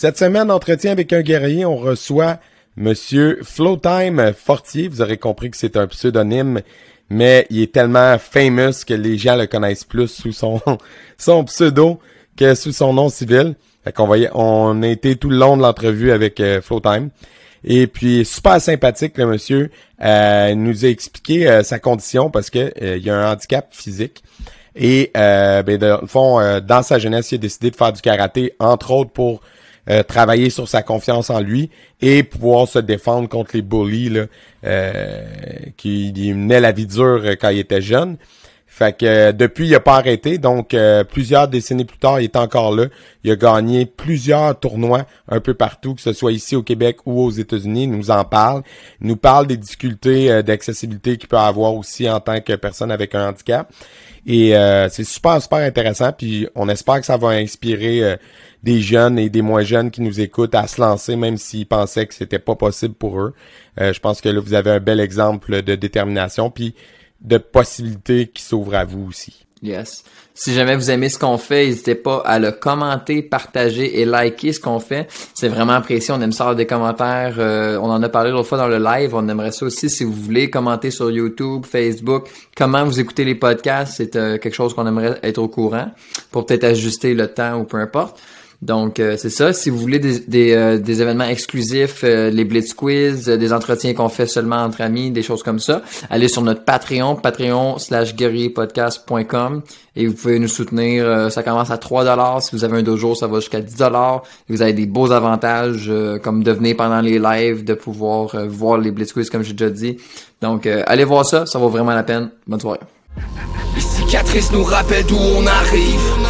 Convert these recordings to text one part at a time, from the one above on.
Cette semaine, entretien avec un guerrier, on reçoit Monsieur Flowtime Fortier. Vous aurez compris que c'est un pseudonyme, mais il est tellement famous que les gens le connaissent plus sous son, pseudo que sous son nom civil. Fait qu'on voyait, on a été tout le long de l'entrevue avec euh, Flowtime. Et puis super sympathique le monsieur euh, nous a expliqué euh, sa condition parce que euh, il a un handicap physique et ben, dans le fond dans sa jeunesse il a décidé de faire du karaté entre autres pour travailler sur sa confiance en lui et pouvoir se défendre contre les bullies là, qui lui menaient la vie dure quand il était jeune. Fait que euh, depuis, il a pas arrêté. Donc, euh, plusieurs décennies plus tard, il est encore là. Il a gagné plusieurs tournois un peu partout, que ce soit ici au Québec ou aux États-Unis. Il nous en parle. Il nous parle des difficultés euh, d'accessibilité qu'il peut avoir aussi en tant que personne avec un handicap. Et c'est super, super intéressant. Puis on espère que ça va inspirer des jeunes et des moins jeunes qui nous écoutent à se lancer, même s'ils pensaient que c'était pas possible pour eux. je pense que là, vous avez un bel exemple de détermination. Puis de possibilités qui s'ouvrent à vous aussi. Yes. Si jamais vous aimez ce qu'on fait, n'hésitez pas à le commenter, partager et liker ce qu'on fait. C'est vraiment apprécié. On aime ça avoir des commentaires. Euh, on en a parlé l'autre fois dans le live. On aimerait ça aussi si vous voulez commenter sur YouTube, Facebook, comment vous écoutez les podcasts. C'est euh, quelque chose qu'on aimerait être au courant pour peut-être ajuster le temps ou peu importe. Donc, euh, c'est ça. Si vous voulez des, euh, événements exclusifs, euh, les Blitz Quiz, des entretiens qu'on fait seulement entre amis, des choses comme ça, allez sur notre Patreon, patreon slash guerrierpodcast.com et vous pouvez nous soutenir. ça commence à 3 dollars. Si vous avez un dojo, ça va jusqu'à 10 dollars. Vous avez des beaux avantages comme de venir pendant les lives, de pouvoir voir les Blitz Quiz comme j'ai déjà dit. Donc, allez voir ça. Ça vaut vraiment la peine. Bonne soirée. Les nous rappellent d'où on arrive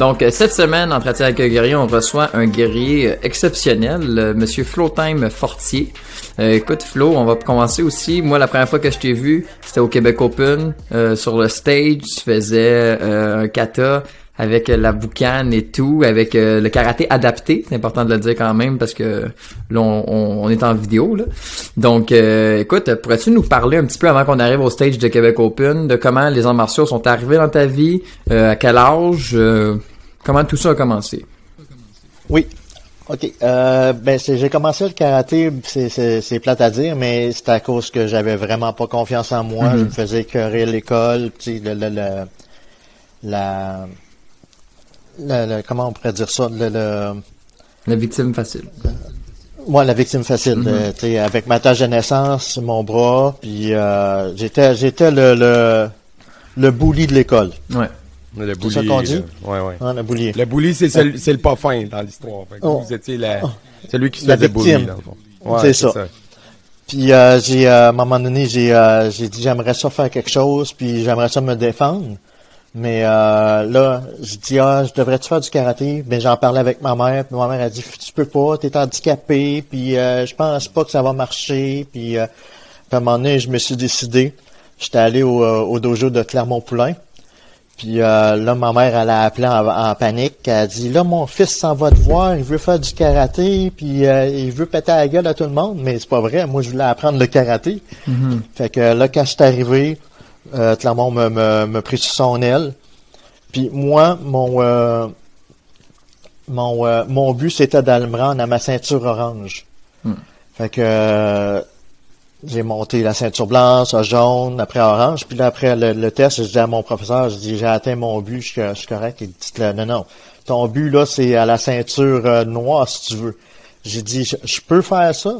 donc, euh, cette semaine, Entretien avec un guerrier, on reçoit un guerrier euh, exceptionnel, Monsieur Flowtime Fortier. Euh, écoute, Flo, on va commencer aussi. Moi, la première fois que je t'ai vu, c'était au Québec Open. sur le stage, tu faisais un kata avec la boucane et tout, avec le karaté adapté, c'est important de le dire quand même parce que là on, est en vidéo là. Donc écoute, pourrais-tu nous parler un petit peu avant qu'on arrive au stage de Québec Open de comment les arts martiaux sont arrivés dans ta vie, à quel âge, Comment tout ça a commencé? Oui. OK. Euh, ben, j'ai commencé le karaté, c'est plate à dire, mais c'est à cause que j'avais vraiment pas confiance en moi. Je me faisais écœurer l'école, sais, le, le, la, la, comment on pourrait dire ça, le, la victime facile. Moi, la victime facile. Mhm. tu sais, avec ma tâche de naissance, mon bras, puis euh, j'étais j'étais le, le le bully de l'école. Ouais. Le boulier. C'est ça qu'on dit? Ouais, ouais. Ah, le boulier. Le boulier, c'est le, le pas fin dans l'histoire. Oh. Vous étiez la, oh. celui qui se faisait boulier, dans le fond. Ouais, c'est ça. ça. Puis euh, j'ai euh, à un moment donné, j'ai euh, j'ai dit j'aimerais ça faire quelque chose, puis j'aimerais ça me défendre. Mais euh, là, je dis ah, je devrais-tu faire du karaté? Ben j'en parlais avec ma mère, puis ma mère a dit tu peux pas, t'es handicapé, puis euh, je pense pas que ça va marcher. Puis, euh, puis à un moment donné, je me suis décidé. J'étais allé au, au dojo de Clermont-Poulain. Puis euh, là, ma mère, elle a appelé en, panique. Elle a dit, là, mon fils s'en va te voir, il veut faire du karaté, puis euh, il veut péter la gueule à tout le monde. Mais c'est pas vrai, moi, je voulais apprendre le karaté. Mm-hmm. Fait que là, quand je suis arrivé, euh, Clermont me, me, me pris sur son aile. Puis moi, mon euh, mon, mon but, c'était d'aller me rendre à ma ceinture orange. Mm. Fait que j'ai monté la ceinture blanche, jaune, après orange. Puis là, après le, test, je dis à mon professeur, je dis, j'ai atteint mon but, je, suis correct. Il dit, non, non, ton but, là, c'est à la ceinture euh, noire, si tu veux. J'ai dit, je, peux faire ça?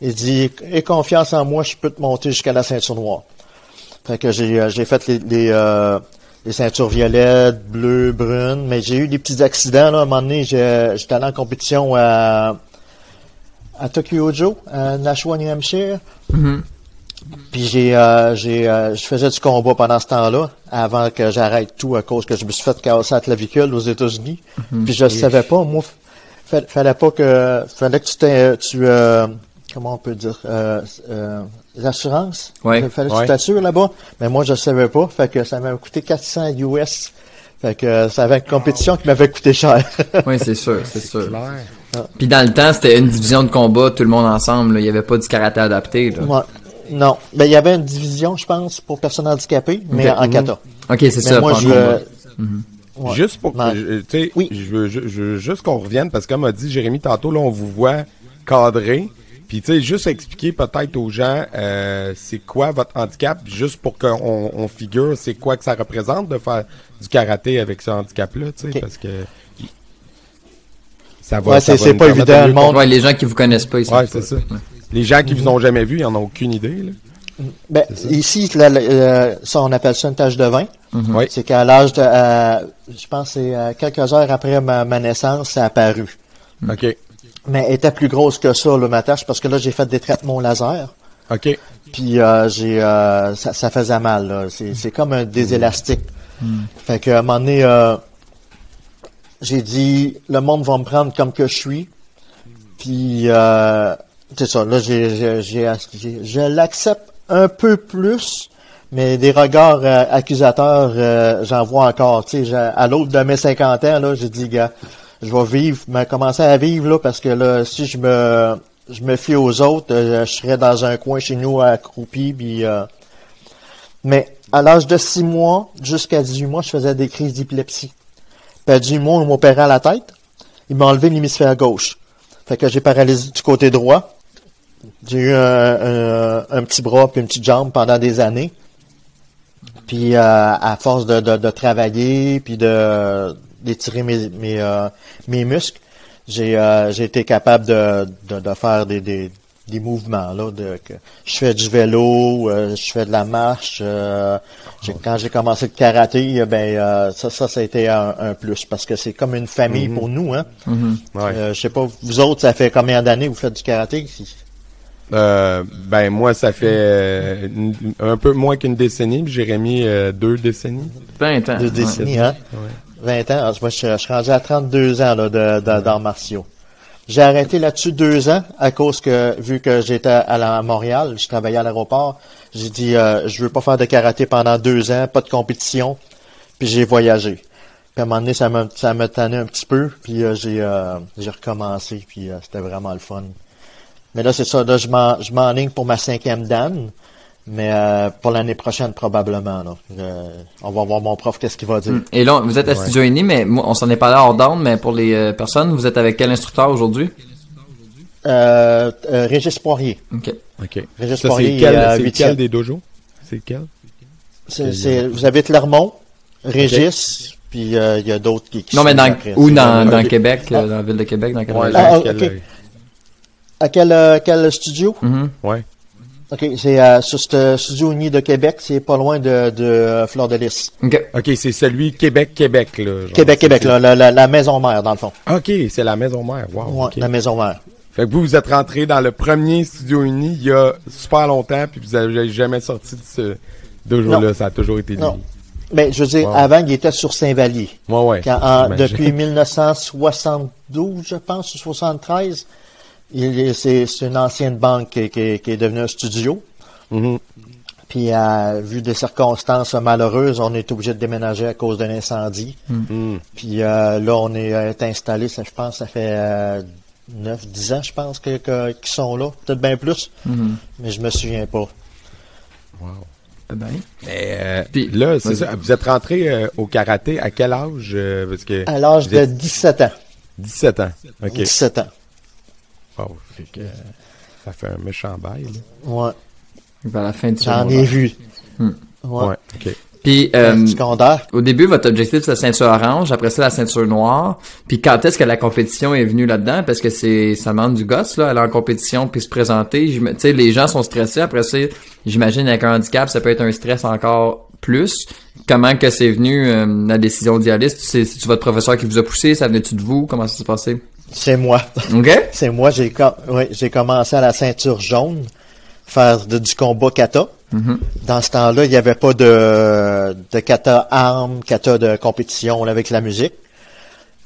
Il dit, aie confiance en moi, je peux te monter jusqu'à la ceinture noire. Fait que j'ai, euh, j'ai fait les, les, euh, des ceintures violettes, bleues, brunes. Mais j'ai eu des petits accidents. Là. À un moment donné, j'étais allé en compétition à, à Tokyo Joe, à Nashua, New Hampshire. Puis j'ai, euh, j'ai, euh, je faisais du combat pendant ce temps-là, avant que j'arrête tout à cause que je me suis fait casser la clavicule aux États-Unis. Puis je savais pas, moi. fa- Fallait pas que, fallait que tu t'es, tu, euh, comment on peut dire, euh, euh, l'assurance. Ouais. Il fallait que Ouais. tu t'assures là-bas. Mais moi, je savais pas. Fait que ça m'a coûté 400 US. Fait que euh, ça avait une compétition qui m'avait coûté cher. Oui, c'est sûr, c'est sûr. Claire. Puis dans le temps, c'était une division de combat, tout le monde ensemble. là. Il y avait pas du karaté adapté. Là. Ouais. Non. Ben, il y avait une division, je pense, pour personnes handicapées, mais en kata. Ok, c'est ça. moi, pas en je. Ouais. Juste pour que, Ouais. je- tu sais, Oui. je, veux, je, je veux juste qu'on revienne parce que comme a dit Jérémy tantôt, là, on vous voit cadré. Puis, tu sais, juste expliquer peut-être aux gens, euh, c'est quoi votre handicap, juste pour qu'on on figure c'est quoi que ça représente de faire du karaté avec ce handicap-là, tu sais, parce que ça va. Ouais, c'est- pas évident, le monde. Ouais, les gens qui vous connaissent pas, ils Ouais, c'est ça. Les gens qui vous ont jamais vu, ils en ont aucune idée, là. Ben, ici, la- la- euh, ça, on appelle ça une tache de vin. Oui. C'est qu'à l'âge de, euh, je pense, que c'est euh, quelques heures après ma, ma naissance, ça a apparu. OK. Mais elle était plus grosse que ça, là, ma tache, parce que là, j'ai fait des traitements laser. OK. Puis euh, j'ai, euh, ça, ça faisait mal. Là. C'est, c'est comme un, des élastiques. Fait que à un moment donné, euh, j'ai dit, le monde va me prendre comme que je suis. Puis euh, c'est ça. Là, j'ai, j'ai, je l'accepte un peu plus, mais des regards euh, accusateurs, euh, j'en vois encore. Tu sais, à l'autre de mes 50 ans, là, j'ai dit, gars, je vais vivre, mais commencer à vivre là, parce que là, si je me je me fie aux autres, euh, je serais dans un coin chez nous accroupi, puis euh, mais à l'âge de 6 mois jusqu'à 18 mois, je faisais des crises d'épilepsie. À 18 mois, on m'opérait à la tête. Il m'a enlevé l'hémisphère gauche. Fait que j'ai paralysé du côté droit. J'ai eu un, petit bras puis une petite jambe pendant des années. Puis euh, à force de, de, de travailler puis de d'étirer mes mes, euh, mes muscles, j'ai euh, été capable de, de, de faire des, des, des mouvements là de que je fais du vélo euh, je fais de la marche euh, j'ai- quand j'ai commencé le karaté euh, ben euh, ça ça ça a été un, un plus parce que c'est comme une famille pour nous hein Ouais. Euh, je sais pas vous autres ça fait combien d'années que vous faites du karaté? Euh, ben moi ça fait euh, une- un peu moins qu'une décennie, puis Jérémy euh, deux décennies. 20 ans. deux ouais. décennies hein 20 ans Ah, moi je, suis- je suis rendu à 32 ans là de, de- d'arts martiaux j'ai arrêté là-dessus deux ans à cause que vu que j'étais à, la- Montréal, je travaillais à l'aéroport, j'ai dit euh, je veux pas faire de karaté pendant deux ans, pas de compétition, puis j'ai voyagé. Puis à un moment donné, ça m'a ça m'a tanné un petit peu, puis euh, j'ai euh, j'ai recommencé, puis euh, c'était vraiment le fun. Mais là c'est ça, là je m'en je m'enligne pour ma cinquième dan, mais euh, pour l'année prochaine probablement là. Je- on va voir mon prof qu'est-ce qu'il va dire. Et là, vous êtes à Studio Uni, mais moi, on s'en est parlé hors d'onde, mais pour les euh, personnes, vous êtes avec quel instructeur aujourd'hui? Euh, euh, Régis Poirier. Ok. OK. Régis Ça, Poirier, c'est quel, à c'est huitième. quel des dojos? C'est lequel? C'est, c'est, vous avez Clermont, Régis, puis euh, il y a d'autres qui, qui Non, mais dans, ou dans, dans. Québec, euh, dans la ville de Québec, dans Ouais, région? Ah, là, ah, quel- ok. À quel, euh, quel studio? Mhm. Ouais. OK, c'est euh, sur ce studio uni de Québec, c'est pas loin de, de euh, Fleur de Lys. Ok. OK, c'est celui Québec-Québec, là. genre. Québec, Québec, C'est- là, la, la, la maison mère, dans le fond. OK, c'est la maison mère. Wow, Ouais, la maison mère. Fait que vous, vous êtes rentré dans le premier studio uni il y a super longtemps, puis vous avez jamais sorti de ce dojo-là. Ça a toujours été lui. Non. Ben, je veux dire, Wow. avant, il était sur Saint-Vallier. Ouais, ouais. Quand, en- j'imagine. depuis 1972, je pense, ou 73, il est- c'est, c'est une ancienne banque qui, qui- qui est devenue un studio. Mhm. Puis, euh, vu des circonstances malheureuses, on est obligé de déménager à cause d'un incendie. Mhm. Puis euh, là, on est, euh, installé, ça, je pense, ça fait euh, 9, 10 ans, je pense, que, que- qu'ils sont là. Peut-être bien plus, Mhm. mais je me souviens pas. Eh ben. Mais, euh, Puis- là, c'est vas-y. ça. Vous êtes rentré euh, au karaté à quel âge? euh, parce que À l'âge de êtes 17 ans. 17 ans. OK. 17 ans. Wow, fait que, ça fait un méchant bail. là. Ouais. Vers la fin du J'en ai vu. Hmm. Ouais. Ouais, OK. Puis, euh, Secondaire. au début, votre objectif, c'est la ceinture orange, après ça, la ceinture noire. Puis, quand est-ce que la compétition est venue là-dedans? Parce que c'est, ça demande du gosse, là, aller en compétition puis se présenter. Tu sais, les gens sont stressés. Après ça, j'imagine, avec un handicap, ça peut être un stress encore plus. Comment que c'est venu euh, la décision d'y aller? C'est c'est votre professeur qui vous a poussé? Ça venait-tu de vous? Comment ça s'est passé? C'est moi. OK? C'est moi, j'ai com- commencé à la ceinture jaune, faire de- du combat kata. Dans ce temps-là, il n'y avait pas de, de kata armes, kata de compétition là, avec la musique.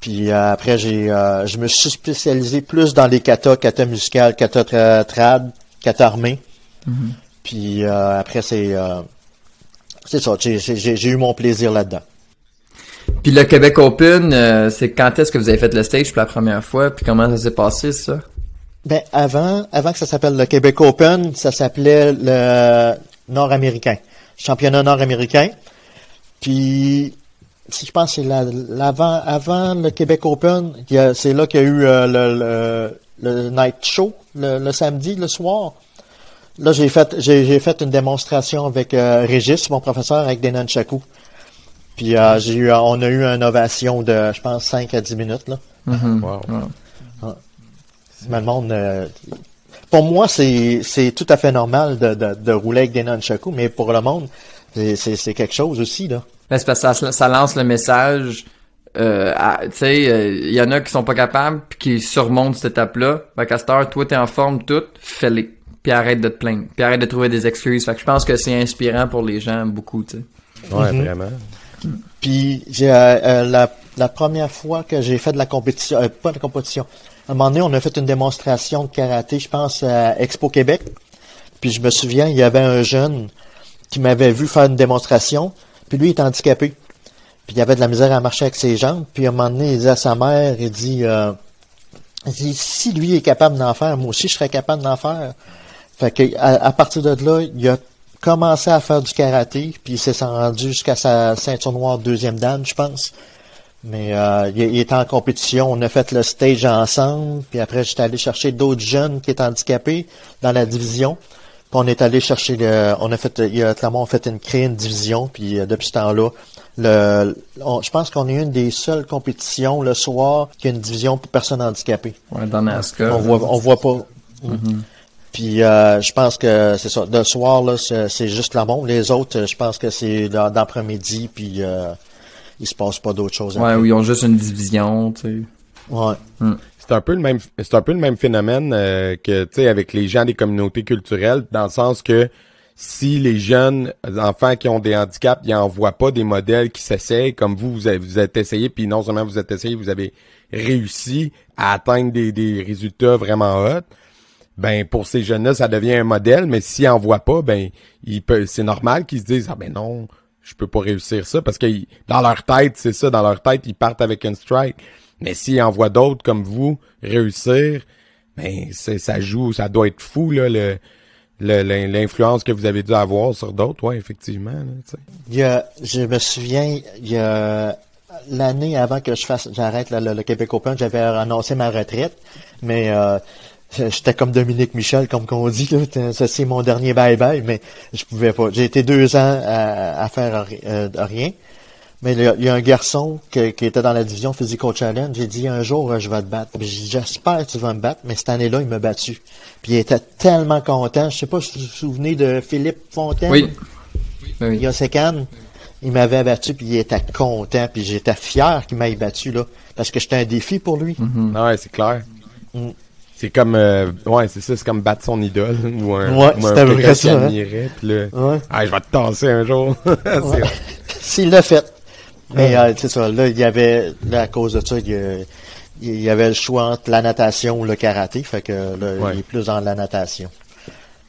Puis euh, après, j'ai, euh, je me suis spécialisé plus dans les kata, kata musical, kata tra- trad, kata armé. Puis euh, après, c'est, euh, c'est ça. J'ai eu mon plaisir là-dedans. Puis le Québec Open, euh, c'est quand est-ce que vous avez fait le stage pour la première fois? Puis comment ça s'est passé, ça? Ben avant, avant que ça s'appelle le Québec Open, ça s'appelait le Nord-Américain, championnat nord-américain. Puis, si je pense c'est la- l'avant, avant le Québec Open, c'est là qu'il y a eu euh, le, le, le night show le, samedi, le soir. Là, j'ai fait, j'ai, fait une démonstration avec euh, Régis, mon professeur, avec des nunchakus. Puis euh, j'ai eu, on a eu une ovation de, je pense, 5 à 10 minutes là. Wow. Mais le monde, euh, pour moi, c'est c'est tout à fait normal de, de, de rouler avec des nunchakus, mais pour le monde, c'est- c'est c'est quelque chose aussi là. Ben, c'est parce que ça, ça lance le message. Euh, tu sais, il y en a qui sont pas capables puis qui surmontent cette étape-là. Cette heure, toi, t'es en forme toute, fais-les. Puis arrête de te plaindre. Puis arrête de trouver des excuses. Fait que je pense que c'est inspirant pour les gens beaucoup, tu sais. Ouais, vraiment. Puis j'ai euh, euh, la, la première fois que j'ai fait de la compétition, euh, pas de la compétition. À un moment donné, on a fait une démonstration de karaté, je pense à Expo Québec. Puis je me souviens, il y avait un jeune qui m'avait vu faire une démonstration. Puis lui, il est handicapé. Puis il avait de la misère à marcher avec ses jambes. Puis à un moment donné, il dit à sa mère, il dit, euh, il dit si lui est capable d'en faire, moi aussi je serais capable d'en faire. Fait que à, partir de là, il a commencé à faire du karaté, puis il s'est rendu jusqu'à sa ceinture noire deuxième dan, je pense. Mais euh, il, il était en compétition, on a fait le stage ensemble, puis après j'étais allé chercher d'autres jeunes qui étaient handicapés dans la division. Puis on est allé chercher le, on a fait, il y a clairement on a fait une créé une division, puis euh, depuis ce temps-là, le, on- je pense qu'on est une des seules compétitions le soir qui a une division pour personnes handicapées. Ouais, dans NASCAR. On voit, on voit pas. Puis euh, je pense que c'est ça. Le soir là, c'est c'est juste la monde. Les autres, euh, je pense que c'est dans, d'après-midi, puis euh, il se passe pas d'autres choses. Ouais, où ils ont juste une division, tu sais. Ouais. C'est un peu le même c'est un peu le même phénomène euh, que tu sais avec les gens des communautés culturelles dans le sens que si les jeunes enfants qui ont des handicaps, ils en voient pas des modèles qui s'essayent comme vous vous avez, vous êtes essayé puis non seulement vous êtes essayé, vous avez réussi à atteindre des, des résultats vraiment hauts. Ben pour ces jeunes-là, ça devient un modèle, mais s'ils en voient pas, ben c'est normal qu'ils se disent ah ben non, je peux pas réussir ça parce que dans leur tête, c'est ça, dans leur tête, ils partent avec un strike. Mais s'ils en voient d'autres comme vous réussir, ben c'est ça joue, ça doit être fou là le le- l'in- l'influence que vous avez dû avoir sur d'autres, ouais, effectivement. Là. Il y a, je me souviens, il y a l'année avant que je fasse, j'arrête le, le- le Québec Open, j'avais annoncé ma retraite, mais euh, j'étais comme Dominique Michel, comme qu'on dit, là, ça c'est mon dernier bye bye, mais je pouvais pas. J'ai été deux ans à, à faire euh, rien. Mais il y, a, il y a un garçon que- qui était dans la division Physical Challenge. J'ai dit un jour je vais te battre. Puis j'ai dit, J'espère que tu vas me battre, mais cette année-là, il m'a battu. Puis il était tellement content. Je sais pas si vous vous souvenez de Philippe Fontaine. Oui. Ben oui. Il y a ses cannes. Il m'avait battu, puis il était content, puis j'étais fier qu'il m'ait battu, là. Parce que j'étais un défi pour lui. Ouais, c'est clair. Mm. C'est comme euh, ouais, c'est ça, c'est comme battre son idole ou un Ouais, ou un quelqu'un qui hein. admirait, puis là, Ouais. ah, je vais te tasser un jour. S'il l'a fait. Mais euh, c'est ça, là, il y avait, là, à cause de ça, il y, a- il y avait le choix entre la natation ou le karaté, fait que là, il est plus dans la natation.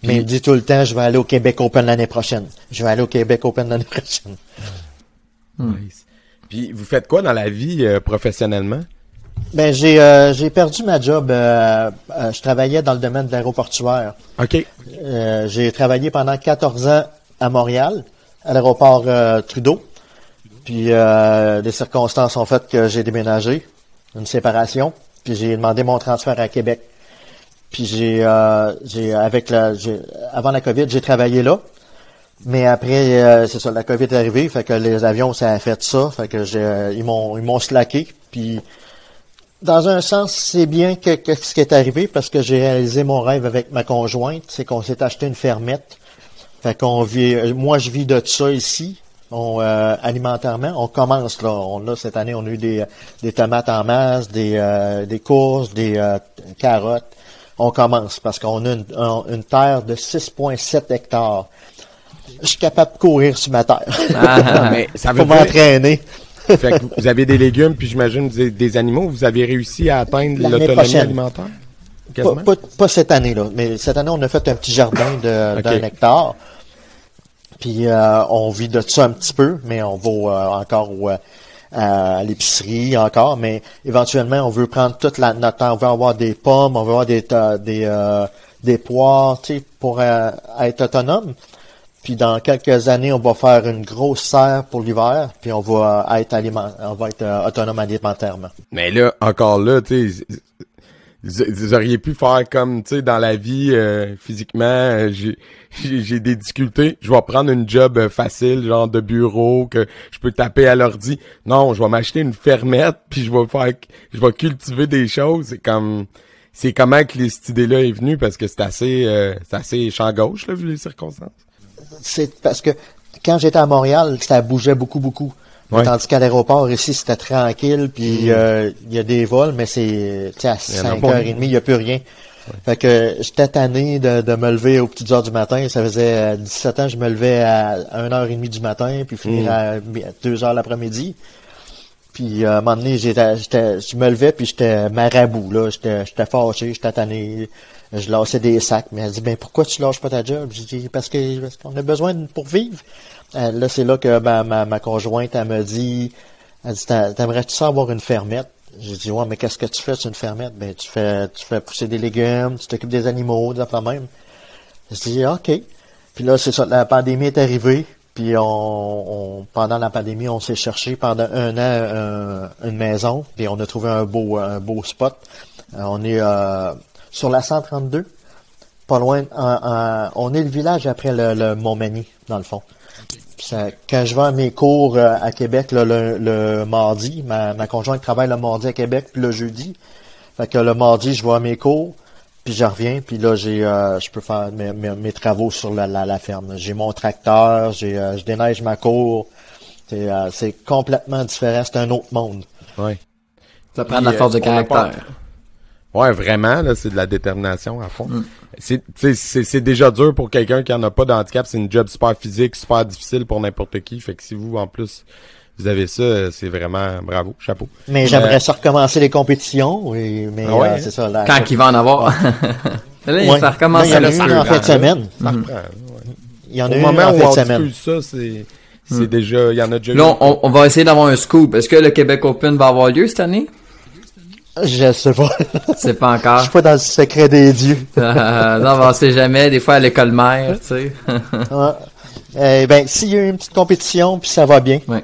Mais il dit tout le temps, je vais aller au Québec Open l'année prochaine. Je vais aller au Québec Open l'année prochaine. Nice. Puis vous faites quoi dans la vie euh, professionnellement? Ben, j'ai euh, j'ai perdu ma job. euh, euh, je travaillais dans le domaine de l'aéroportuaire. OK. Euh, j'ai travaillé pendant 14 ans à Montréal, à l'aéroport euh, Trudeau. Puis euh, les circonstances ont fait que j'ai déménagé, une séparation. Puis j'ai demandé mon transfert à Québec. Puis j'ai, euh, j'ai avec la, j'ai- avant la COVID, j'ai travaillé là. Mais après, euh, c'est ça, la COVID est arrivée, fait que les avions, ça a fait ça, fait que j'ai, ils m'ont, ils m'ont slacké. Puis dans un sens, c'est bien que, que ce qui est arrivé parce que j'ai réalisé mon rêve avec ma conjointe, c'est qu'on s'est acheté une fermette. Fait qu'on vit, moi je vis de ça ici. On, euh, alimentairement, on commence là. On a cette année, on a eu des, des tomates en masse, des, euh, des courges, des euh, carottes. On commence parce qu'on a une, un- une terre de 6,7 hectares. Je suis capable de courir sur ma terre. Ah, Mais ça Faut veut m'entraîner. Fait que vous avez des légumes, puis j'imagine des, des animaux. Vous avez réussi à atteindre l'autonomie alimentaire? Pas, Quasiment? pas, pas cette année là, mais cette année on a fait un petit jardin d'un hectare. Puis euh, on vit de ça un petit peu, mais on va euh, encore au, euh, à l'épicerie encore, mais éventuellement on veut prendre toute la notre temps. On veut avoir des pommes, on veut avoir des ta- des euh, des poires, tu sais, pour euh, être autonome. Puis dans quelques années, on va faire une grosse serre pour l'hiver, puis on va être aliment, on va être euh, autonome alimentairement. Mais là, encore là, tu vous, auriez pu faire comme, tu sais, dans la vie, euh, physiquement, euh, j'ai des difficultés. Je vais prendre une job euh, facile, genre de bureau, que je peux taper à l'ordi. Non, je vais m'acheter une fermette, puis je vais faire, je vais cultiver des choses. C'est comme, c'est comment que cette idée-là est venue, parce que c'est assez, euh, c'est assez champ gauche, là, vu les circonstances. C'est parce que quand j'étais à Montréal, ça bougeait beaucoup, beaucoup. Ouais. Tandis qu'à l'aéroport, ici, c'était tranquille, puis euh, il y a des vols, mais c'est à y en a 5h30, il n'y a plus rien. Fait que j'étais tanné de, de me lever aux petites heures du matin. Ça faisait euh, 17 ans, je me levais à 1h30 du matin, puis finir à 2h l'après-midi. Puis euh, à un moment donné, j'étais, j'étais, je me levais, puis j'étais marabout, là. J'étais, j'étais fâché, j'étais tanné. Je lâchais des sacs. Mais elle dit, ben pourquoi tu lâches pas ta job? J'ai dit, parce que parce qu'on a besoin pour vivre. Euh, là, c'est là que ma, ma, conjointe, elle me dit, elle dit, T'a- t'aimerais-tu ça avoir une fermette? J'ai dit, ouais, mais qu'est-ce que tu fais sur une fermette? Ben, tu fais, tu fais pousser des légumes, tu t'occupes des animaux, de même. Je dis, OK. Puis là, c'est ça, la pandémie est arrivée. Puis on, on- pendant la pandémie, on s'est cherché pendant un an un- une maison. Puis on a trouvé un beau, un beau spot. Euh, on est euh, sur la 132, pas loin. en- en- on est le village après le, le Montmagny, dans le fond. Ça- quand je vais à mes cours euh, à Québec là, le, le mardi, ma, ma conjointe travaille le mardi à Québec, puis le jeudi. Fait que le mardi, je vais à mes cours, puis je reviens, puis là, j'ai, euh, je peux faire mes, mes, mes travaux sur la, la, la ferme. J'ai mon tracteur, j'ai, euh, je déneige ma cour. C'est, euh, c'est complètement différent, c'est un autre monde. Ouais. Ça prend de la force de euh, caractère. Ouais, vraiment, là, c'est de la détermination à fond. C'est, tu sais, c'est, c'est déjà dur pour quelqu'un qui en a pas d'handicap. C'est une job super physique, super difficile pour n'importe qui. Fait que si vous, en plus, vous avez ça, c'est vraiment bravo, chapeau. Mais Euh, j'aimerais ça recommencer les compétitions, et, mais Ah ouais, euh, hein? c'est ça. La, Quand il va en avoir. là, Ouais. ça recommence Là, il y en a faire. en fin de semaine. Ça reprend. ouais. Il y en Au a eu moment en où fin on de semaine. ça, c'est, c'est déjà, il y en a déjà eu. Là, on, on va essayer d'avoir un scoop. Est-ce que le Québec Open va avoir lieu cette année? Je sais pas. C'est pas Je encore. suis pas dans le secret des dieux. Euh, non, mais on sait jamais. Des fois, à l'école mère, tu sais. Ouais. Eh ben, s'il y a eu une petite compétition, puis ça va bien. ouais.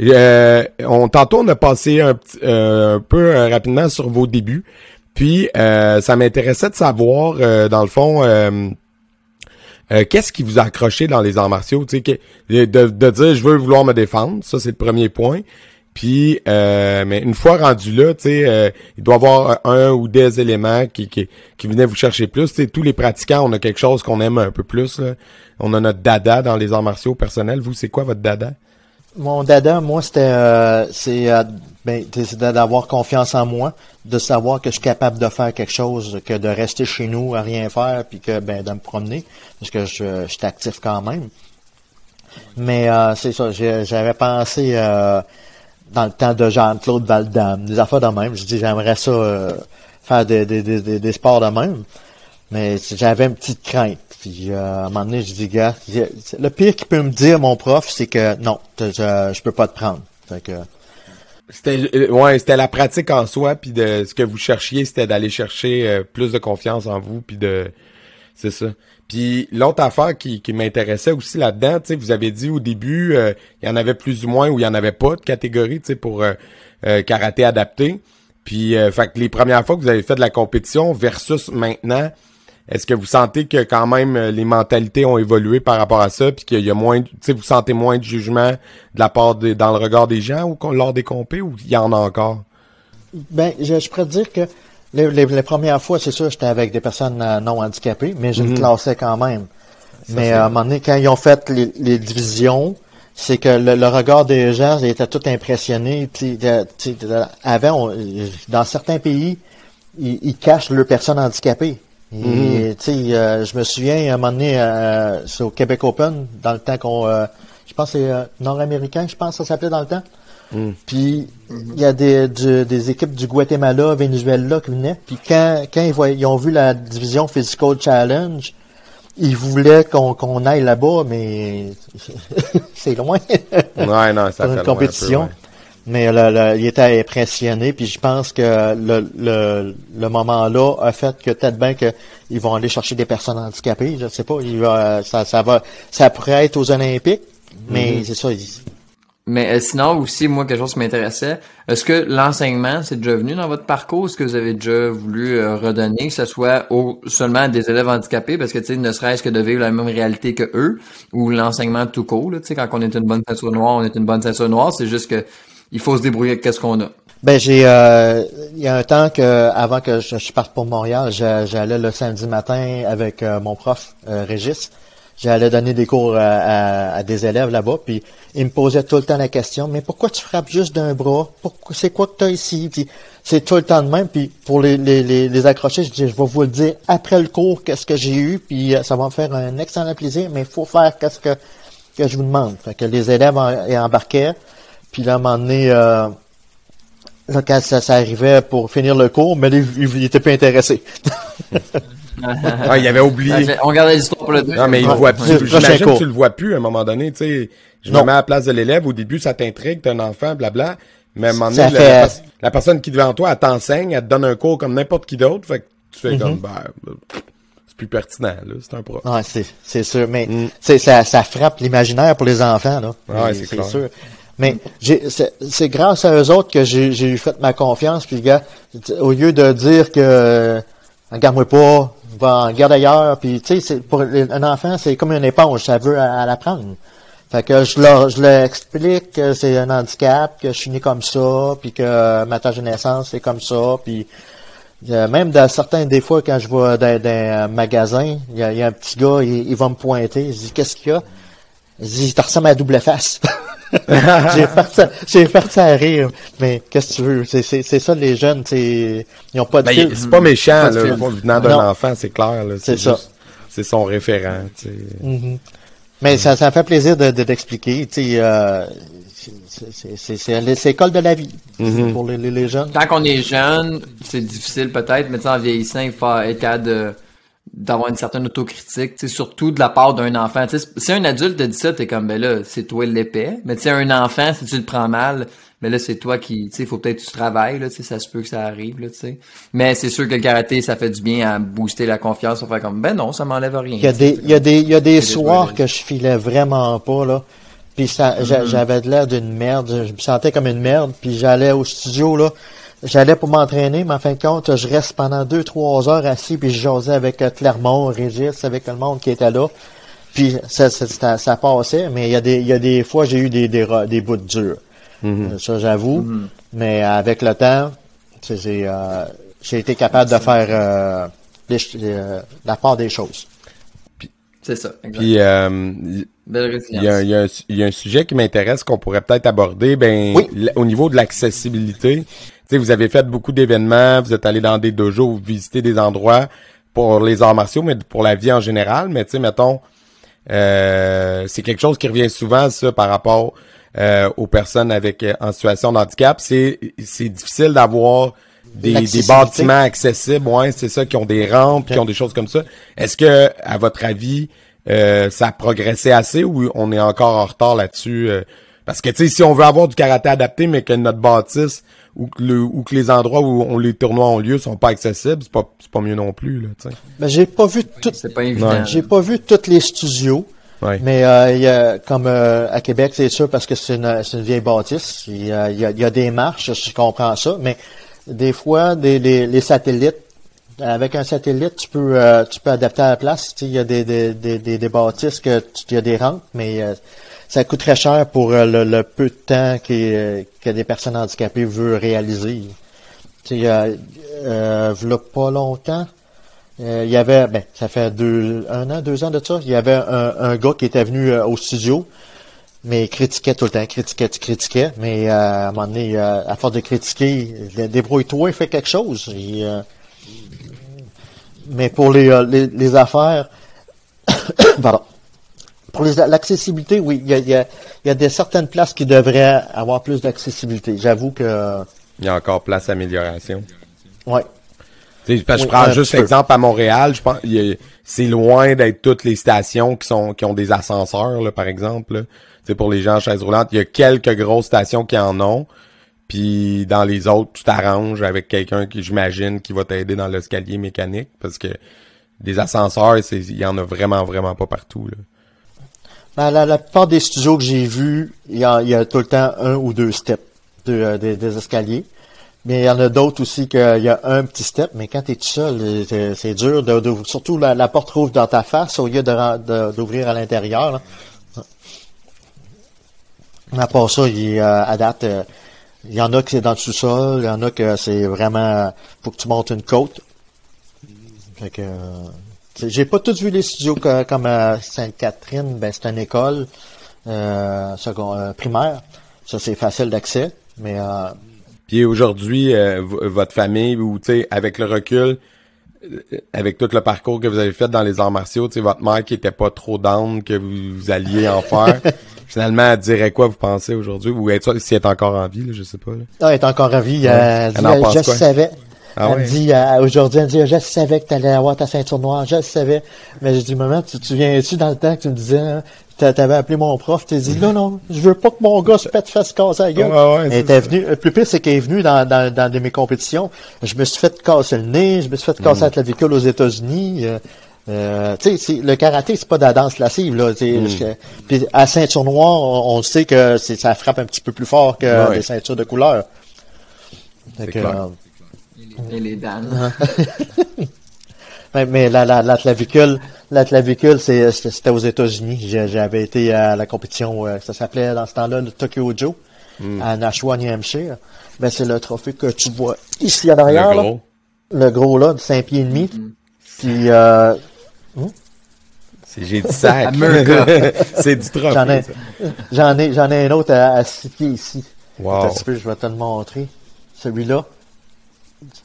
Euh, on tantôt on a passé un, petit- euh, un peu euh, rapidement sur vos débuts. Puis euh, ça m'intéressait de savoir euh, dans le fond euh, euh, qu'est-ce qui vous a accroché dans les arts martiaux, tu sais que- de, de dire je veux vouloir me défendre, ça c'est le premier point. Puis euh, mais une fois rendu là, tu sais euh, il doit y avoir un ou des éléments qui qui, qui venaient vous chercher plus, sais tous les pratiquants, on a quelque chose qu'on aime un peu plus là. On a notre dada dans les arts martiaux personnels, vous c'est quoi votre dada? Mon dada, moi, c'était euh, c'est euh, ben, d'avoir confiance en moi, de savoir que je suis capable de faire quelque chose, que de rester chez nous à rien faire, puis que ben de me promener, parce que je, je suis actif quand même. Mais euh, c'est ça, j'avais pensé euh, dans le temps de Jean-Claude Van Damme, des affaires de même. Je dis j'aimerais ça euh, faire des, des, des, des, sports de même. Mais j'avais une petite crainte. Puis euh, à un moment donné, je dis, gars, le pire qu'il peut me dire, mon prof, c'est que non, je, je peux pas te prendre. Fait que, C'était euh, ouais, c'était la pratique en soi puis de ce que vous cherchiez, c'était d'aller chercher euh, plus de confiance en vous puis de c'est ça. Puis l'autre affaire qui, qui m'intéressait aussi là-dedans, vous avez dit au début, euh, il y en avait plus ou moins ou il y en avait pas de catégorie, pour euh, euh, karaté adapté. Puis, euh, fait que les premières fois que vous avez fait de la compétition versus maintenant, est-ce que vous sentez que quand même euh, les mentalités ont évolué par rapport à ça, puis qu'il y a moins, tu vous sentez moins de jugement de la part dans le regard des gens ou lors des compés ou il y en a encore? ben, je, je pourrais dire que les, les, les premières fois, c'est sûr, j'étais avec des personnes euh, non handicapées, mais je me classais quand même. mais euh, à un moment donné, quand ils ont fait les, les divisions, c'est que le, regard des gens était tout impressionné. avant, dans certains pays, ils, cachent leurs personnes handicapées. Mm-hmm. euh, je me souviens, à un moment donné, euh, c'est au Québec Open, dans le temps qu'on... Euh, je pense que c'est euh, nord-américain, je pense que ça s'appelait dans le temps. Mm. Puis, il y a des, des équipes du Guatemala, Venezuela qui venaient. Puis quand, quand ils, ils ont vu la division Physical Challenge, ils voulaient qu'on aille là-bas, mais c'est loin. ouais, non, ça fait une compétition. Mais là, il était impressionné, puis je pense que le, le, le moment-là a fait que peut-être bien qu'ils vont aller chercher des personnes handicapées. Je sais pas, il va, ça, ça va, ça pourrait être aux Olympiques, mais mm-hmm. c'est ça. Mais euh, sinon aussi, moi, quelque chose qui m'intéressait, est-ce que l'enseignement, c'est déjà venu dans votre parcours? Est-ce que vous avez déjà voulu euh, redonner, que ce soit au, seulement à des élèves handicapés, parce que, tu sais, ne serait-ce que de vivre la même réalité que eux, ou l'enseignement tout court, tu sais, quand on est une bonne ceinture noire, on est une bonne ceinture noire, c'est juste que il faut se débrouiller avec ce qu'on a. Ben j'ai euh, il y a un temps que avant que je, parte pour Montréal, j'allais le samedi matin avec mon prof Régis J'allais donner des cours à, des élèves là-bas, puis ils me posaient tout le temps la question, mais pourquoi tu frappes juste d'un bras? Pourquoi, c'est quoi que tu as ici? Puis c'est tout le temps de même, puis pour les, les, les, accrocher, je dis, je vais vous le dire après le cours, qu'est-ce que j'ai eu, puis euh, ça va me faire un excellent plaisir, mais il faut faire qu'est-ce que, que je vous demande. Fait que les élèves embarquaient, puis là, à un moment donné, euh, quand ça, arrivait pour finir le cours, mais ils, n'étaient pas intéressés. ah, il avait oublié. on regardait l'histoire pour le Non, mais il ne voit plus. J'imagine que tu le vois plus à un moment donné, tu sais. Je me mets à la place de l'élève. Au début, ça t'intrigue, t'es un enfant, blabla. Mais à un moment donné, la, personne qui est devant toi, elle t'enseigne, elle te donne un cours comme n'importe qui d'autre. Fait que tu fais comme, mm-hmm. ben, c'est plus pertinent, là. C'est un prof. Ah, c'est, c'est sûr. Mais, mm. ça, ça frappe l'imaginaire pour les enfants, là. Ouais, c'est, sûr. Mais c'est, grâce à eux autres que j'ai, j'ai fait ma confiance. Puis, gars, au lieu de dire que, regarde-moi pas, va en garde ailleurs. Puis, tu sais, pour un enfant, c'est comme une éponge, ça veut à, l'apprendre. Fait que je leur, je leur explique que c'est un handicap, que je suis né comme ça, puis que ma tâche de naissance, c'est comme ça, puis euh, même dans certains, des fois, quand je vais dans, un magasin, il y, a, un petit gars, il, va me pointer, je dis, qu'est-ce qu'il y a? Je dis, t'as ressemble à double face. j'ai fait j'ai fait ça à rire. Mais qu'est-ce que tu veux? C'est, c'est, c'est ça, les jeunes, c'est, ils ont pas de ben, C'est pas méchant, là, venant d'un enfant, c'est clair, là. C'est, ça. C'est son référent, tu sais. Mm-hmm. Mais ça, ça fait plaisir de, de t'expliquer, tu sais, euh, c'est, c'est, l'école de la vie mm-hmm. pour les, les, jeunes. Tant qu'on est jeune, c'est difficile peut-être, mais en vieillissant, il faut être capable de d'avoir une certaine autocritique, surtout de la part d'un enfant. si un adulte te dit ça, t'es comme ben là, c'est toi l'épée. Mais tu sais, un enfant, si tu le prends mal, mais ben là, c'est toi qui, tu sais, faut peut-être que tu travailles, là, ça se peut que ça arrive, là, tu sais. Mais c'est sûr que le karaté, ça fait du bien à booster la confiance, à faire comme, ben non, ça m'enlève rien. Il y a des, il y a des, il y a des soirs que je filais vraiment pas, là. Puis ça, mm-hmm. j'avais de l'air d'une merde, je me sentais comme une merde, puis j'allais au studio, là, J'allais pour m'entraîner, mais en fin de compte, je reste pendant deux, trois heures assis, puis je jasais avec euh, Clermont, Régis, avec tout le monde qui était là. Puis ça, ça, ça, passait, mais il y a des, il y a des fois, j'ai eu des, des, des bouts durs. Euh, ça, j'avoue. Mm-hmm. Mais avec le temps, j'ai euh, j'ai été capable de faire euh, la part des choses. C'est ça. Puis, euh, il y, a, y, a y, a un sujet qui m'intéresse qu'on pourrait peut-être aborder, ben, au niveau de l'accessibilité vous avez fait beaucoup d'événements, vous êtes allé dans des dojos, vous visitez des endroits pour les arts martiaux, mais pour la vie en général. Mais tu sais, mettons, euh, c'est quelque chose qui revient souvent, ça, par rapport euh, aux personnes avec euh, en situation de handicap. C'est c'est difficile d'avoir des, des bâtiments accessibles, ouais, c'est ça, qui ont des rampes, qui ont des choses comme ça. Est-ce que, à votre avis, ça a progressé assez ou on est encore en retard là-dessus? Parce que, tu sais, si on veut avoir du karaté adapté, mais que notre bâtisse ou que, le, ou que les endroits où on, les tournois ont lieu sont pas accessibles, c'est pas, c'est pas mieux non plus, là, tu sais. Ben, j'ai pas vu tout, c'est pas évident. J'ai pas vu tous les studios. Mais euh, y a, comme euh, à Québec, c'est sûr parce que c'est une, c'est une vieille bâtisse. Il y a, y, a, y a des marches, je comprends ça, mais des fois, des, les, les satellites, avec un satellite, tu peux euh, tu peux adapter à la place. Il y a des, des, des, des, bâtisses que il y a des rampes, mais euh, ça coûte très cher pour euh, le, peu de temps que, que des personnes handicapées veulent réaliser. Il y a, euh, pas longtemps, euh, il y avait, ben, ça fait deux, un an, deux ans de ça, il y avait un, un gars qui était venu euh, au studio, mais critiquait tout le temps, critiquait, tu critiquais, mais euh, à un moment donné, euh, à force de critiquer, le- débrouille-toi et fais quelque chose. Euh, mais pour les, euh, les, les affaires, pardon, pour l'accessibilité, oui, il y a, y, a, y a des certaines places qui devraient avoir plus d'accessibilité. J'avoue que, Il y a encore place à amélioration. ouais, parce que Oui, je prends juste petit peu. exemple à Montréal, je pense c'est loin d'être toutes les stations qui sont qui ont des ascenseurs là, par exemple. sais, pour les gens en chaise roulante, il y a quelques grosses stations qui en ont. Puis dans les autres, tu t'arranges avec quelqu'un qui j'imagine qui va t'aider dans l'escalier mécanique parce que des ascenseurs, c'est il y en a vraiment vraiment pas partout là. Ben, la, la plupart des studios que j'ai vus, il y, y a tout le temps un ou deux steps de, euh, des, escaliers. Mais il y en a d'autres aussi qu'il y a un petit step, mais quand tu es tout seul, euh, c'est- dur. De, surtout la, porte rouvre dans ta face au lieu d'ouvrir à l'intérieur. À part ça, il, euh, à date, euh, il y en a qui c'est dans le sous-sol, il y en a que c'est vraiment faut que tu montes une côte. Fait que euh, j'ai pas tous vu les studios que- comme euh, Sainte-Catherine, ben c'est une école euh, euh, primaire. Ça c'est facile d'accès, mais euh, Puis aujourd'hui, euh, votre famille, ou tu sais, avec le recul, euh, avec tout le parcours que vous avez fait dans les arts martiaux, tu sais, votre mère qui était pas trop down que vous, vous alliez en faire, finalement, elle dirait quoi, vous pensez aujourd'hui? Ou est si elle est encore en vie, là, je sais pas. Là. ah, elle est encore en vie. Ouais. Elle, Elle dit, en pense je quoi? savais. Ah elle me dit euh, aujourd'hui, elle me dit, je savais que tu allais avoir ta ceinture noire, je le savais. Mais je dis, maman, tu te souviens-tu dans le temps que tu me disais, hein, t'a- t'avais appelé mon prof, tu dit, non, non, je veux pas que mon gars se pète fasse casser la gueule. Ouais, ouais, elle c'est était venue, le plus pire, c'est qu'elle est venue dans, dans, dans de mes compétitions. Je me suis fait casser le nez, je me suis fait Mm. casser la clavicule aux États-Unis. euh, euh, tu sais, c'est- le karaté, c'est pas de la danse lascive, là. tu Mm. Puis à ceinture noire, on, on sait que c'est, ça frappe un petit peu plus fort que Ouais. des ceintures de couleur. Clair. Et les dames. mais, mais la, la, la clavicule, la clavicule, c'est, c'était aux États-Unis. J'ai- J'avais été à la compétition, euh, ça s'appelait dans ce temps-là le Tokyo Joe, à Nashua, New Hampshire. Ben, c'est le trophée que tu vois ici en arrière. le là. gros. Le gros, là, de 5 pieds et demi. Puis, euh, C'est, j'ai dit sac. C'est du trophée. j'en ai, j'en ai, j'en ai un autre à, 6 pieds ici. Wow. Petit peu, je vais te le montrer. Celui-là.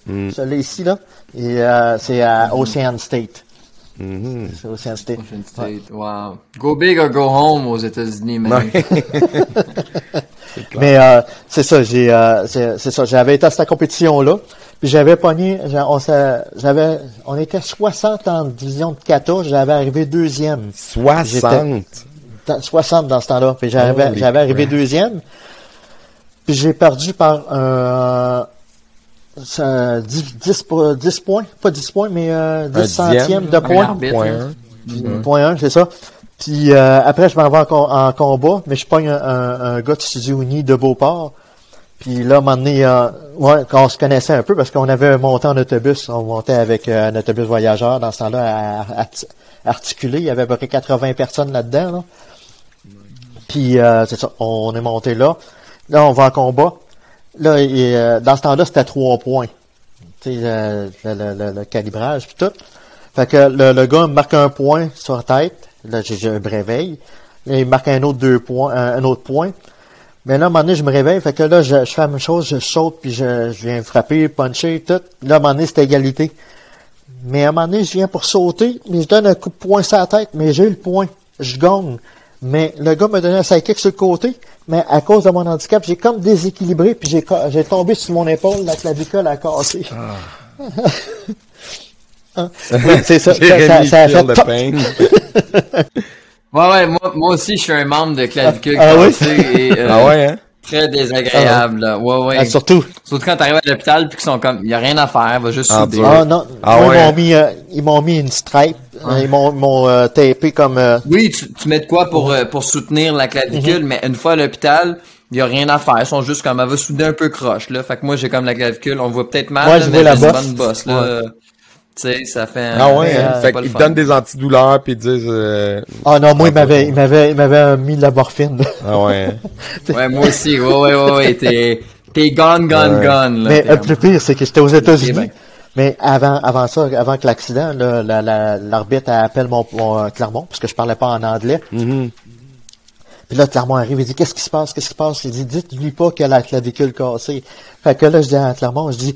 Mm. Celui-là ici, là. Et, euh, c'est à Ocean State. Mhm. C'est Ocean State. Washington State. Wow. Go big or go home aux États-Unis, man. Mais euh, c'est ça, j'ai euh, c'est c'est ça, j'avais été à cette compétition là, puis j'avais pogné, on j'avais on était 60 en division de kata, j'avais arrivé deuxième. 60. Dans- 60 dans ce temps-là, puis j'avais j'avais arrivé deuxième. Puis j'ai perdu par un ça, 10, 10, po- 10 points, pas 10 points, mais euh, 10 Un dixième, centièmes de. Point hein. un. Point 1, c'est ça. Puis euh, après, je m'en vais en, en combat, mais je pogne un, un, un gars de Studio Uni de Beauport. Puis là, à un moment donné, euh, ouais, quand on se connaissait un peu, parce qu'on avait monté en autobus, on montait avec euh, un autobus voyageur dans ce temps-là, à- à- articulé, il y avait à peu près 80 personnes là-dedans. Là. Puis euh, c'est ça, on est monté là. Là, on va en combat. Là, euh, dans ce temps-là, c'était trois points. Le, le, le- le calibrage puis tout. Fait que le, gars me marque un point sur la tête. Là, j'ai un réveil. Là, il marque un autre deux points, un, autre point. Mais là, à un moment donné, je me réveille. Fait que là, je, je fais la même chose, je saute, puis je, je viens frapper, puncher, tout. Là, à un moment donné, c'était égalité. Mais à un moment donné, je viens pour sauter, mais je donne un coup de poing sur la tête, mais j'ai le point. Je gagne. Mais le gars m'a donné un sidekick sur le côté, mais à cause de mon handicap, j'ai comme déséquilibré, puis j'ai tombé sur mon épaule, la clavicule a cassé. Hein? Oui, c'est ça. Ça, ça, ça a fait toc. pain. Ouais, ouais, moi, moi aussi, je suis un membre de clavicule Ah, ah oui? et euh, Ah ouais, hein? Très désagréable. là. Ouais, ouais. Ah, surtout. Surtout quand t'arrives à l'hôpital puis qu'ils sont comme, y a rien à faire, va juste Ah, souder. Ah non, Ah moi, ouais, ils m'ont mis, euh, ils m'ont mis une stripe, euh, ils m'ont, ils m'ont euh, tapé comme. euh, Oui, tu, tu mets de quoi pour, euh, pour soutenir la clavicule, Mhm. mais une fois à l'hôpital, y a rien à faire. Ils sont juste comme, elle va souder un peu croche, là. Fait que moi, j'ai comme la clavicule, on voit peut-être mal, Ouais, là, je mais vois la j'ai une bosse. bonne bosse, là. Tu sais, ça fait un- Ah ouais, euh, hein? Fait te donnent des antidouleurs puis ils disent, euh, Ah non, moi, il m'avait, il m'avait, il m'avait euh, mis de la morphine. ah ouais, hein? Ouais, moi aussi, ouais, ouais, ouais, ouais, t'es, t'es gone, gone, Ouais. gone, là. Mais T'es le pire, c'est que j'étais aux États-Unis. ben. Mais avant, avant ça, avant que l'accident, là, la, la, l'arbitre appelle mon, mon euh, Clermont, parce que je parlais pas en anglais. Mhm. Puis là, Clermont arrive, il dit, qu'est-ce qui se passe, qu'est-ce qui se passe? Il dit, dites-lui pas qu'elle a la clavicule cassée. Fait que là, je dis à Clermont, je dis,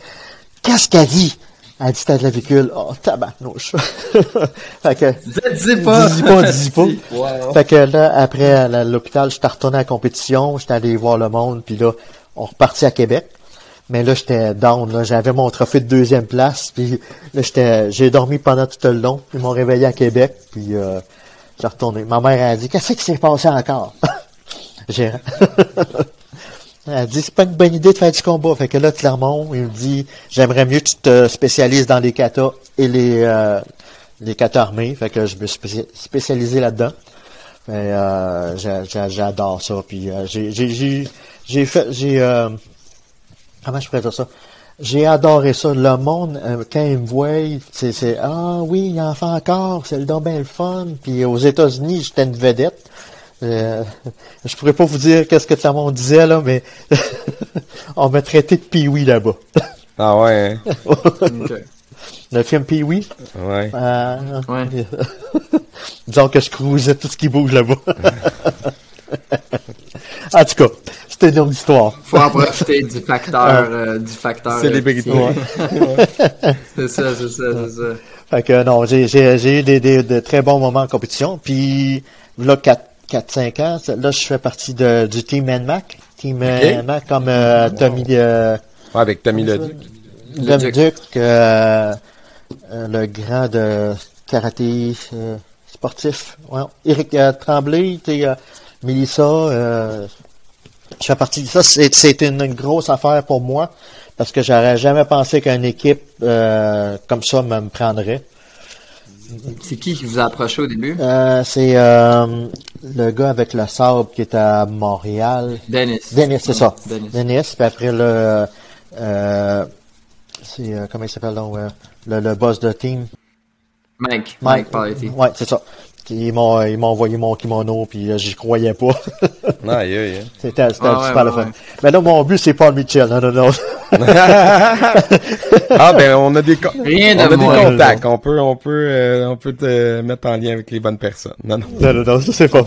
qu'est-ce qu'elle dit? Elle dit, t'as de la clavicule. Oh, tabarnouche. fait que, Dis pas. dis pas, dis pas. Wow. Fait que là, après l'hôpital, j'étais retourné à la compétition, j'étais allé voir le monde, puis là, on repartit à Québec. Mais là, j'étais down, là. J'avais mon trophée de deuxième place, puis là, j'étais, j'ai dormi pendant tout le long, puis ils m'ont réveillé à Québec, puis euh, j'ai retourné. Ma mère a dit, qu'est-ce qui s'est passé encore? j'ai... Elle dit, c'est pas une bonne idée de faire du combat. Fait que là, Clermont, il me dit, j'aimerais mieux que tu te spécialises dans les katas et les, euh, les katas armés. Fait que je me suis spéci- spécialisé là-dedans. Euh, j'a- j'a- j'adore ça. Puis euh, j'ai, fait, j'ai, euh, comment je pourrais dire ça? J'ai adoré ça. Le monde, euh, quand ils me c'est, c'est, ah oui, il en fait encore, c'est le don bien le fun. Puis aux États-Unis, j'étais une vedette. Euh, je pourrais pas vous dire qu'est-ce que Clermont disait, là, mais on m'a traité de Pee-Wee là-bas. Ah ouais, hein? Ok. Le film Pee-Wee, Ouais. euh, Ouais. disons que je cruisais tout ce qui bouge là-bas. en tout cas, c'était une longue histoire. Faut en profiter du facteur, euh, du facteur. Célébrité. C'est ça, c'est ça, c'est ça. Fait que non, j'ai, j'ai, j'ai eu des, des, de très bons moments en compétition. Puis là, 4-5 ans, là, je fais partie de, du Team NMAC. Team euh, NMAC comme euh, Tommy euh, Ouais, avec Tommy Leduc. Le Dom Duc. Duc, euh, le grand de karaté euh, sportif. Ouais. Éric euh, Tremblay, euh, Mélissa, euh, je fais partie de ça. C'est, c'est une grosse affaire pour moi parce que j'aurais jamais pensé qu'une équipe euh, comme ça me, me prendrait. C'est qui qui vous a approché au début? Euh, c'est euh, le gars avec le sable qui est à Montréal. Dennis. Dennis, c'est ça. Dennis. Dennis, puis après le euh, c'est euh, comment il s'appelle donc euh, le, le boss de team? Mike. Mike Paletti. Ouais, c'est ça. Ils m'ont ils m'ont envoyé mon kimono puis euh, j'y croyais pas. Aïe, aïe, aïe. c'était c'était Ah ouais, super le fun. ouais. Mais là mon but c'est Paul Mitchell. Non non non. Ah ben on a des co- Rien on de a des contacts, on peut on peut euh, on peut te mettre en lien avec les bonnes personnes. Non non. non non non, ça c'est pas.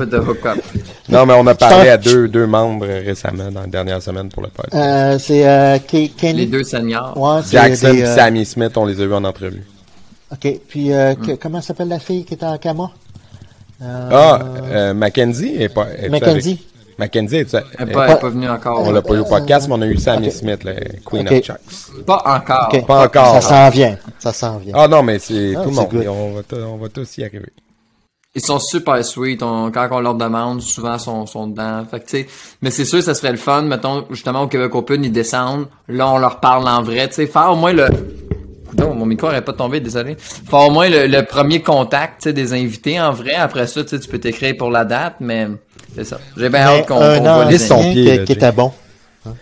Non mais on a parlé à deux deux membres récemment dans la dernière semaine pour le podcast. Euh, c'est euh, Ke- Kenny. Les deux seniors. Ouais, c'est Jackson et euh, Sammy Smith, on les a vus en entrevue. OK, puis euh, Hmm. que- comment s'appelle la fille qui était en Kama Ah, euh, Mackenzie est pas. est-tu Mackenzie. avec- Mackenzie, est-tu- Elle n'est est- pas, elle est pas venue encore. on l'a pas eu au podcast, mais on a eu Sammy. Smith, la Queen Ok. of Chucks. Pas encore. OK. Pas encore. Ça s'en vient. Ça s'en vient. Ah non, mais c'est Ah, tout le c'est monde. good. et On va, t- on va tous y arriver. Ils sont super sweet. On- quand on leur demande, souvent, ils sont, sont dedans. Fait que, tu sais, mais c'est sûr, ça serait le fun. Mettons, justement, au Québec Open, ils descendent. Là, on leur parle en vrai. Tu sais, faire au moins le... Non, mon micro n'arrête pas de tomber, désolé. Faire au moins le, le premier contact, tu sais, des invités en vrai. Après ça, tu sais, tu peux t'écrire pour la date, mais c'est ça. J'ai bien hâte qu'on voit les ancien pied, qui, était bon. Hein?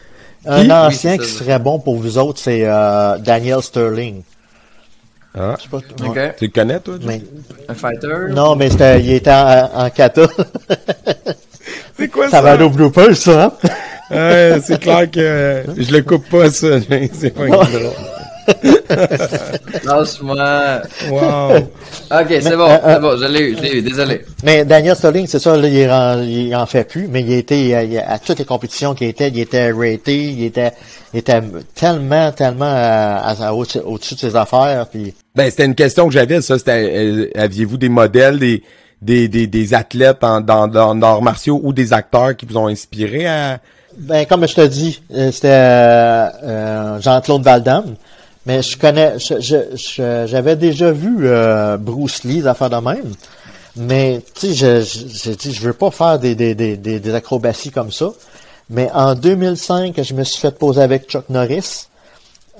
Un Qui? ancien Oui, qui ça. serait bon pour vous autres, c'est euh, Daniel Sterling. Ah. Je sais pas. Tu le connais, toi? Mais, Un fighter? non, mais il était en, en kata. C'est quoi ça va aller au bloopers, ça, hein? Ouais, c'est clair que je le coupe pas, ça. C'est pas. Lâche-moi. Wow. OK, c'est bon. euh, euh, C'est bon, je l'ai eu, je l'ai eu. Désolé. Mais Daniel Sterling, c'est ça, là, il, en, il en fait plus, mais il était, il- à toutes les compétitions qu'il était, il était raté, il était, il était tellement, tellement à- à- au- au-dessus de ses affaires, puis Ben, c'était une question que j'avais, ça. C'était, euh, aviez-vous des modèles, des, des, des, des athlètes en, dans, dans, dans arts martiaux ou des acteurs qui vous ont inspiré à... Ben, comme je te dis, euh, c'était euh, euh, Jean-Claude Van Damme. Mais je connais, je- je- je- j'avais déjà vu euh, Bruce Lee, affaires de même. Mais, tu sais, je- je- je veux pas faire des, des, des, des, des acrobaties comme ça. Mais en 2005, je me suis fait poser avec Chuck Norris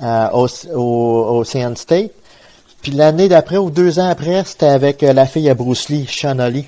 euh, au, au, au CN State. Puis l'année d'après, ou deux ans après, c'était avec euh, la fille à Bruce Lee, Shanoli.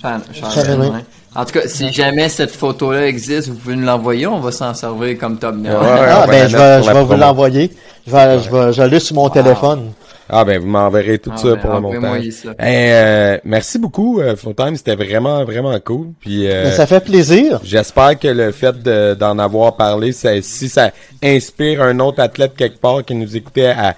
Chan- Chan- Chanel, ouais. En tout cas, si jamais cette photo-là existe, vous pouvez nous l'envoyer, on va s'en servir comme thumbnail. Ouais, ah, ben, je vais, je vais vous l'envoyer. Je vais, je vais, je l'ai sur mon téléphone. Ah ben vous m'enverrez tout Ah, ça ben, pour le montage. ça. Hey, euh, merci beaucoup euh, c'était vraiment vraiment cool. Puis euh, Mais ça fait plaisir. j'espère que le fait de- d'en avoir parlé, ça, si ça inspire un autre athlète quelque part qui nous écoutait à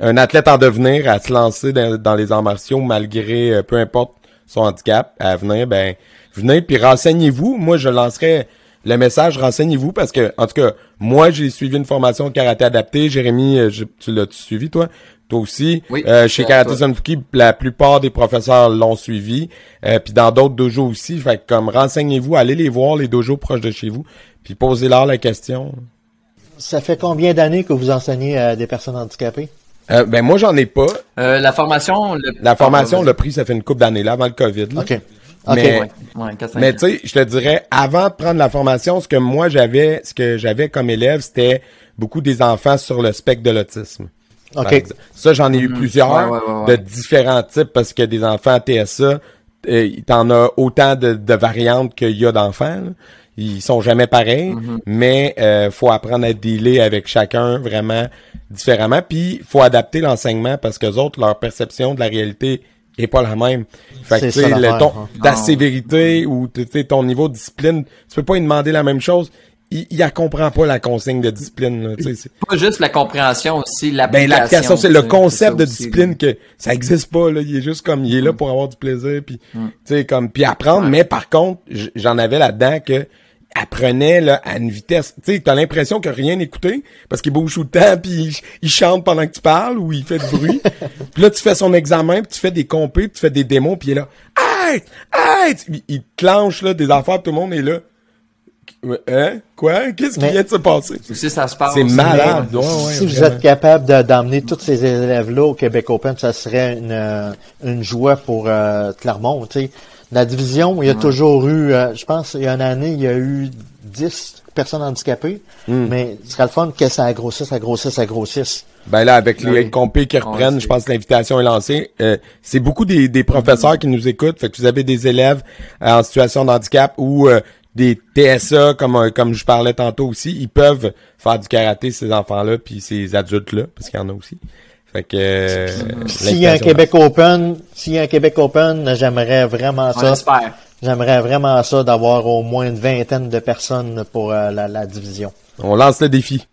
un athlète en devenir à se lancer dans, dans les arts martiaux malgré euh, peu importe son handicap à venir, ben venez puis renseignez-vous. Moi, je lancerai le message, renseignez-vous parce que, en tout cas, moi, j'ai suivi une formation karaté adapté. Jérémy, euh, je- tu l'as suivi, toi? Toi aussi. Oui, Euh, chez Karaté. Sunfuki, la plupart des professeurs l'ont suivi. Euh, puis dans d'autres dojos aussi. Fait que comme renseignez-vous, allez les voir, les dojos proches de chez vous. Puis posez-leur la question. Ça fait combien d'années que vous enseignez à des personnes handicapées? Euh, ben moi, j'en ai pas. Euh, la formation, le... La formation, Ah, le prix, ça fait une couple d'années là, avant le COVID. là. OK. OK. Mais- Ouais, ouais, 4-5 Mais tu sais, je te dirais, avant de prendre la formation, ce que moi j'avais, ce que j'avais comme élève, c'était beaucoup des enfants sur le spectre de l'autisme. par OK. exemple. Ça, j'en ai eu plusieurs Ouais, ouais, ouais, ouais. de différents types parce que des enfants TSA, euh, t'en as autant de, de variantes qu'il y a d'enfants. Ils sont jamais pareils, Mm-hmm. mais euh, faut apprendre à dealer avec chacun vraiment différemment. Puis faut adapter l'enseignement parce que les autres, leur perception de la réalité est pas la même. Fait que C'est tu sais, ça le l'affaire, ton, hein. ta Ah. sévérité ou tu sais, ton niveau de discipline, tu peux pas lui demander la même chose. Il, il comprend pas la consigne de discipline. Là, tu sais, c'est- Pas juste la compréhension aussi, ben l'application. l'application, c'est le concept de aussi, discipline que ça existe pas là. Il est juste comme il est là Mm. pour avoir du plaisir puis tu sais comme puis apprendre. Mais par contre, j'en avais là-dedans que apprenait là à une vitesse. Tu sais, t'as l'impression que rien n'écoutait parce qu'il bouge tout le temps puis il, il chante pendant que tu parles ou il fait du bruit. puis là tu fais son examen puis tu fais des compés, puis tu fais des démos puis il est là. Arrête, arrête. Il, il clenche là des affaires, tout le monde est là. Hein? Quoi? Qu'est-ce qui vient de se passer? Ça se passe. C'est malade. Ouais, ouais, si vous êtes capable de- d'emmener tous ces élèves-là au Québec Open, ça serait une, euh, une joie pour euh, Clermont. tu sais. La division, il y a toujours eu, euh, je pense, il y a une année, il y a eu 10 personnes handicapées, Hmm. mais ce serait le fun que ça grossisse, ça grossisse, ça grossisse. Ben là, avec les Oui. compés qui reprennent, Ouais, je pense que l'invitation est lancée. Euh, c'est beaucoup des, des professeurs qui nous écoutent. Fait que vous avez des élèves euh, en situation de handicap ou euh, des TSA, comme euh, comme je parlais tantôt aussi, ils peuvent faire du karaté, ces enfants-là, puis ces adultes-là, parce qu'il y en a aussi. Fait que euh, S'il y a un Québec Open, s'il y a un Québec Open, j'aimerais vraiment On ça. espère. J'aimerais vraiment ça d'avoir au moins une vingtaine de personnes pour euh, la, la division. On lance le défi.